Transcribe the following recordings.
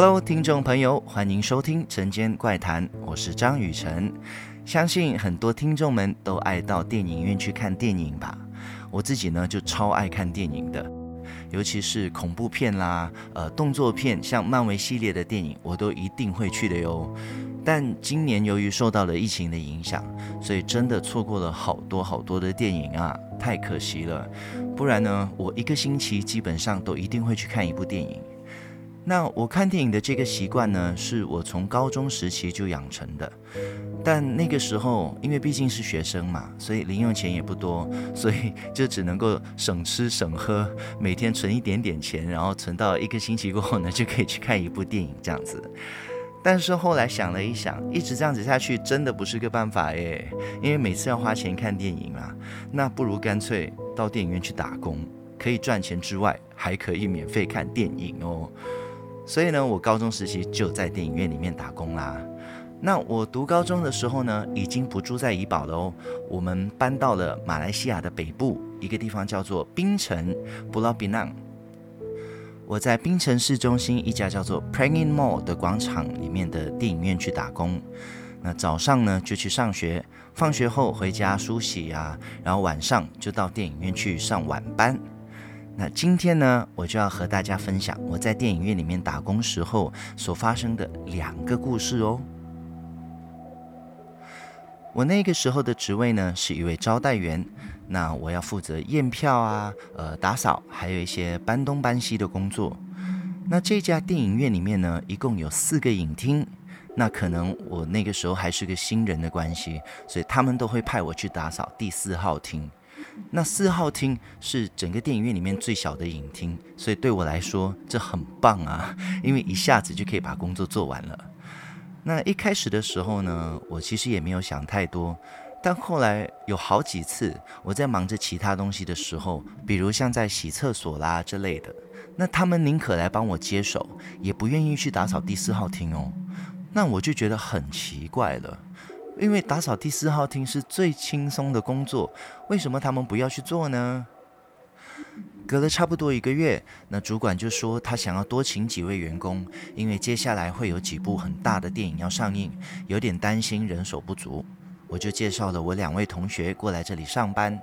Hello，听众朋友，欢迎收听《晨间怪谈》，我是张雨晨。相信很多听众们都爱到电影院去看电影吧？我自己呢，就超爱看电影的，尤其是恐怖片啦，呃，动作片，像漫威系列的电影，我都一定会去的哟。但今年由于受到了疫情的影响，所以真的错过了好多好多的电影啊，太可惜了。不然呢，我一个星期基本上都一定会去看一部电影。那我看电影的这个习惯呢，是我从高中时期就养成的。但那个时候，因为毕竟是学生嘛，所以零用钱也不多，所以 就只能够省吃省喝，每天存一点点钱，然后存到一个星期过后呢，就可以去看一部电影这样子。但是后来想了一想，一直这样子下去真的不是个办法耶，因为每次要花钱看电影嘛，那不如干脆到电影院去打工，可以赚钱之外，还可以免费看电影哦。所以呢，我高中时期就在电影院里面打工啦。那我读高中的时候呢，已经不住在怡保了哦，我们搬到了马来西亚的北部一个地方，叫做槟城 （Pulau Pinang）。我在槟城市中心一家叫做 Prangin Mall 的广场里面的电影院去打工。那早上呢就去上学，放学后回家梳洗啊，然后晚上就到电影院去上晚班。那今天呢，我就要和大家分享我在电影院里面打工时候所发生的两个故事哦。我那个时候的职位呢，是一位招待员，那我要负责验票啊，呃，打扫，还有一些搬东搬西的工作。那这家电影院里面呢，一共有四个影厅，那可能我那个时候还是个新人的关系，所以他们都会派我去打扫第四号厅。那四号厅是整个电影院里面最小的影厅，所以对我来说这很棒啊，因为一下子就可以把工作做完了。那一开始的时候呢，我其实也没有想太多，但后来有好几次我在忙着其他东西的时候，比如像在洗厕所啦之类的，那他们宁可来帮我接手，也不愿意去打扫第四号厅哦。那我就觉得很奇怪了。因为打扫第四号厅是最轻松的工作，为什么他们不要去做呢？隔了差不多一个月，那主管就说他想要多请几位员工，因为接下来会有几部很大的电影要上映，有点担心人手不足。我就介绍了我两位同学过来这里上班。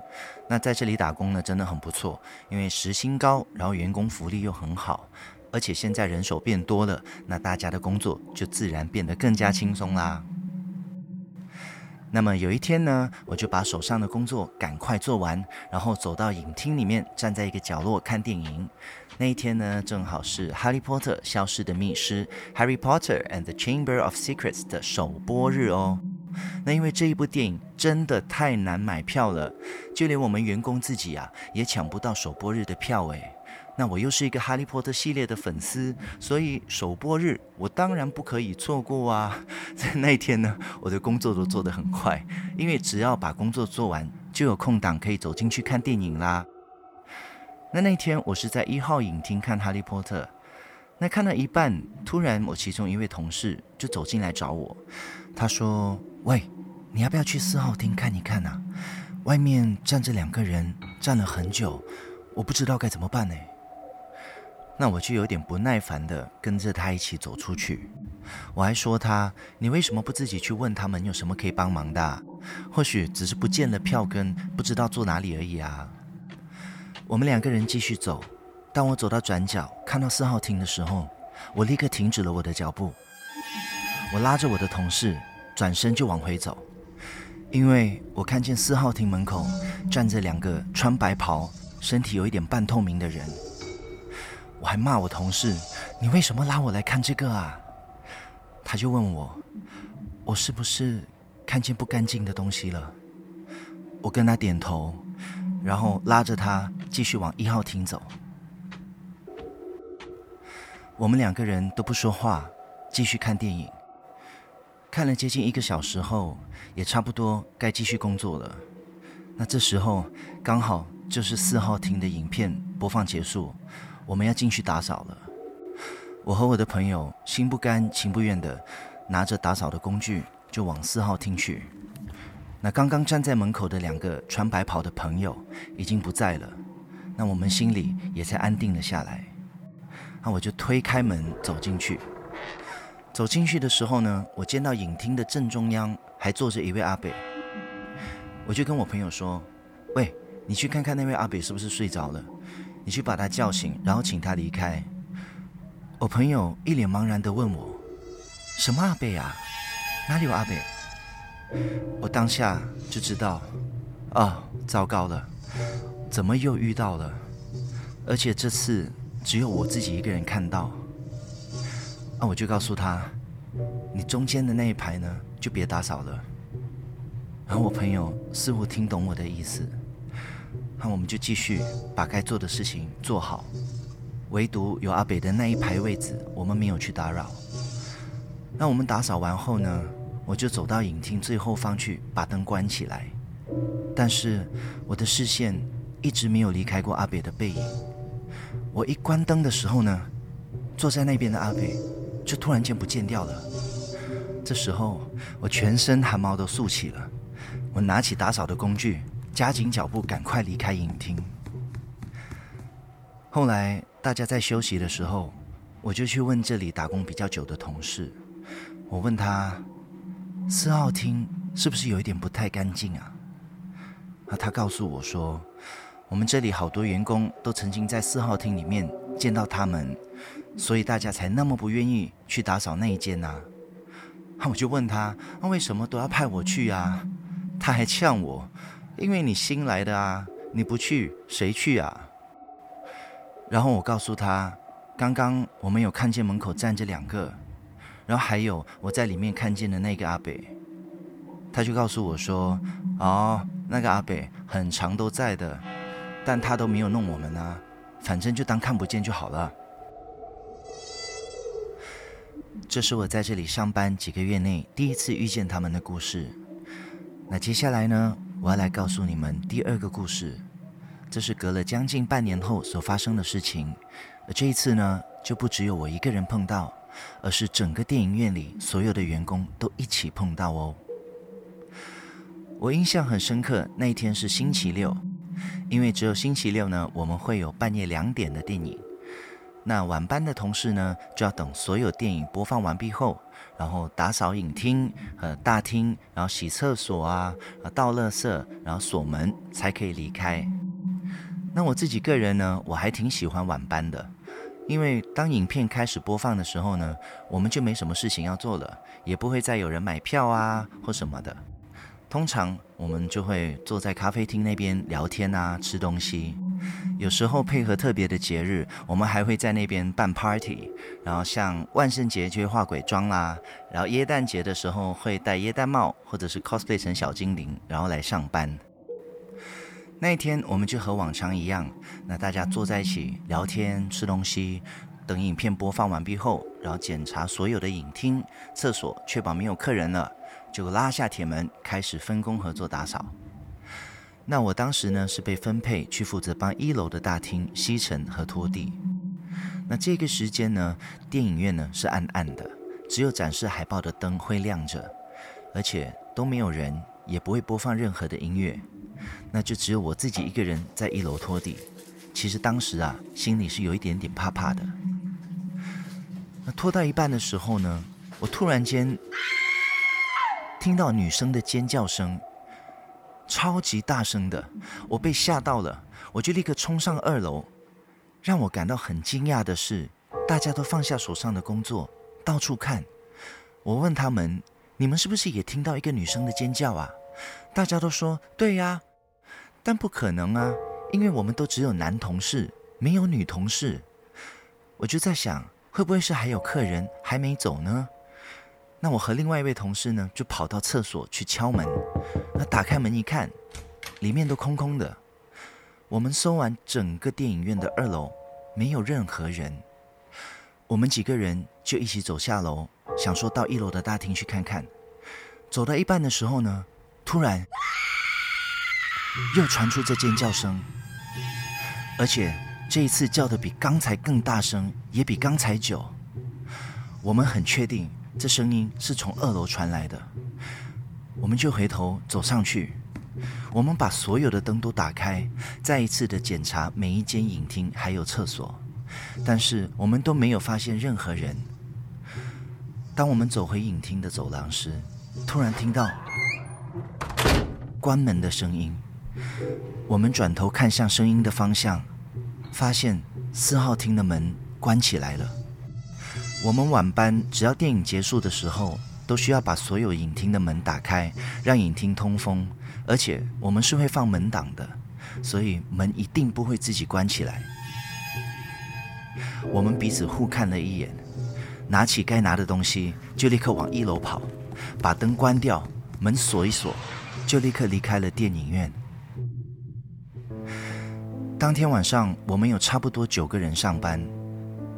那在这里打工呢，真的很不错，因为时薪高，然后员工福利又很好，而且现在人手变多了，那大家的工作就自然变得更加轻松啦。那么有一天呢，我就把手上的工作赶快做完，然后走到影厅里面，站在一个角落看电影。那一天呢，正好是《哈利波特：消失的密室》（Harry Potter and the Chamber of Secrets） 的首播日哦。那因为这一部电影真的太难买票了，就连我们员工自己啊，也抢不到首播日的票诶。那我又是一个哈利波特系列的粉丝，所以首播日我当然不可以错过啊！在那一天呢，我的工作都做得很快，因为只要把工作做完，就有空档可以走进去看电影啦。那那天我是在一号影厅看哈利波特，那看到一半，突然我其中一位同事就走进来找我，他说：“喂，你要不要去四号厅看一看啊？外面站着两个人，站了很久，我不知道该怎么办呢。”那我就有点不耐烦地跟着他一起走出去，我还说他：“你为什么不自己去问他们有什么可以帮忙的？或许只是不见了票根，不知道坐哪里而已啊。”我们两个人继续走，当我走到转角看到四号厅的时候，我立刻停止了我的脚步，我拉着我的同事转身就往回走，因为我看见四号厅门口站着两个穿白袍、身体有一点半透明的人。我还骂我同事：“你为什么拉我来看这个啊？”他就问我：“我是不是看见不干净的东西了？”我跟他点头，然后拉着他继续往一号厅走。我们两个人都不说话，继续看电影。看了接近一个小时后，也差不多该继续工作了。那这时候刚好就是四号厅的影片播放结束。我们要进去打扫了，我和我的朋友心不甘情不愿的拿着打扫的工具就往四号厅去。那刚刚站在门口的两个穿白袍的朋友已经不在了，那我们心里也才安定了下来。那我就推开门走进去，走进去的时候呢，我见到影厅的正中央还坐着一位阿伯，我就跟我朋友说：“喂，你去看看那位阿伯是不是睡着了？你去把他叫醒，然后请他离开。”我朋友一脸茫然地问我：“什么阿伯啊？哪里有阿伯？”我当下就知道，啊，糟糕了，怎么又遇到了？而且这次只有我自己一个人看到。啊，我就告诉他，你中间的那一排呢，就别打扫了。然后我朋友似乎听懂我的意思，那我们就继续把该做的事情做好。唯独有阿北的那一排位置，我们没有去打扰。那我们打扫完后呢，我就走到影厅最后方去，把灯关起来。但是我的视线一直没有离开过阿北的背影。我一关灯的时候呢，坐在那边的阿北就突然间不见掉了。这时候我全身汗毛都竖起了，我拿起打扫的工具，加紧脚步，赶快离开影厅。后来大家在休息的时候，我就去问这里打工比较久的同事，我问他。四号厅是不是有一点不太干净啊？啊，他告诉我说，我们这里好多员工都曾经在四号厅里面见到他们，所以大家才那么不愿意去打扫那一间呐。那我就问他，那为什么都要派我去啊？他还呛我，因为你新来的啊，你不去谁去啊？然后我告诉他，刚刚我们有看见门口站着两个。然后还有我在里面看见的那个阿北，他就告诉我说：“哦，那个阿北很长都在的，但他都没有弄我们啊，反正就当看不见就好了。”这是我在这里上班几个月内第一次遇见他们的故事。那接下来呢，我要来告诉你们第二个故事，这是隔了将近半年后所发生的事情，而这一次呢，就不只有我一个人碰到。而是整个电影院里所有的员工都一起碰到哦。我印象很深刻，那一天是星期六，因为只有星期六呢，我们会有半夜两点的电影。那晚班的同事呢，就要等所有电影播放完毕后，然后打扫影厅和大厅，然后洗厕所啊，倒垃圾，然后锁门，才可以离开。那我自己个人呢，我还挺喜欢晚班的。因为当影片开始播放的时候呢，我们就没什么事情要做了，也不会再有人买票啊或什么的。通常我们就会坐在咖啡厅那边聊天啊，吃东西。有时候配合特别的节日，我们还会在那边办 party。然后像万圣节就会化鬼妆啦，然后耶诞节的时候会戴耶诞帽，或者是 cosplay 成小精灵，然后来上班。那一天，我们就和往常一样，那大家坐在一起聊天、吃东西，等影片播放完毕后，然后检查所有的影厅、厕所，确保没有客人了，就拉下铁门，开始分工合作打扫。那我当时呢，是被分配去负责帮一楼的大厅吸尘和拖地。那这个时间呢，电影院呢是暗暗的，只有展示海报的灯会亮着，而且都没有人，也不会播放任何的音乐。那就只有我自己一个人在一楼拖地。其实当时啊，心里是有一点点怕怕的。那拖到一半的时候呢，我突然间听到女生的尖叫声，超级大声的，我被吓到了，我就立刻冲上二楼。让我感到很惊讶的是，大家都放下手上的工作，到处看。我问他们：“你们是不是也听到一个女生的尖叫啊？”大家都说对呀，但不可能啊，因为我们都只有男同事，没有女同事。我就在想，会不会是还有客人还没走呢？那我和另外一位同事呢，就跑到厕所去敲门。那打开门一看，里面都空空的。我们搜完整个电影院的二楼，没有任何人。我们几个人就一起走下楼，想说到一楼的大厅去看看。走到一半的时候呢，突然又传出这尖叫声，而且这一次叫的比刚才更大声，也比刚才久。我们很确定这声音是从二楼传来的，我们就回头走上去。我们把所有的灯都打开，再一次的检查每一间影厅还有厕所，但是我们都没有发现任何人。当我们走回影厅的走廊时，突然听到关门的声音。我们转头看向声音的方向，发现四号厅的门关起来了。我们晚班只要电影结束的时候，都需要把所有影厅的门打开，让影厅通风。而且我们是会放门档的，所以门一定不会自己关起来。我们彼此互看了一眼，拿起该拿的东西，就立刻往一楼跑，把灯关掉，门锁一锁，就立刻离开了电影院。当天晚上，我们有差不多九个人上班，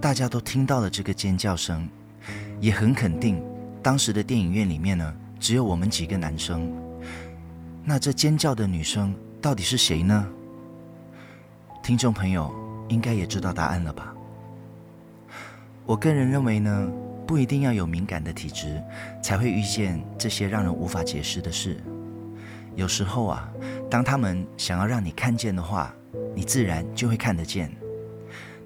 大家都听到了这个尖叫声，也很肯定，当时的电影院里面呢，只有我们几个男生。那这尖叫的女生到底是谁呢？听众朋友应该也知道答案了吧？我个人认为呢，不一定要有敏感的体质才会遇见这些让人无法解释的事。有时候啊，当他们想要让你看见的话，你自然就会看得见。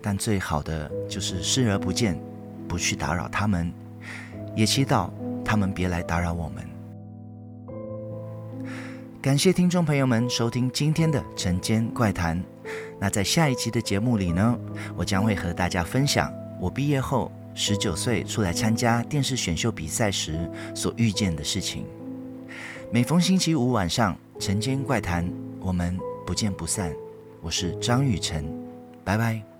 但最好的就是视而不见，不去打扰他们，也祈祷他们别来打扰我们。感谢听众朋友们收听今天的《晨间怪谈》。那在下一期的节目里呢，我将会和大家分享我毕业后十九岁出来参加电视选秀比赛时所遇见的事情。每逢星期五晚上，《晨间怪谈》，我们不见不散。我是张雨晨，拜拜。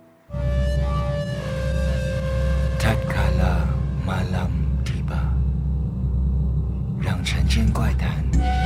让辰间怪谈。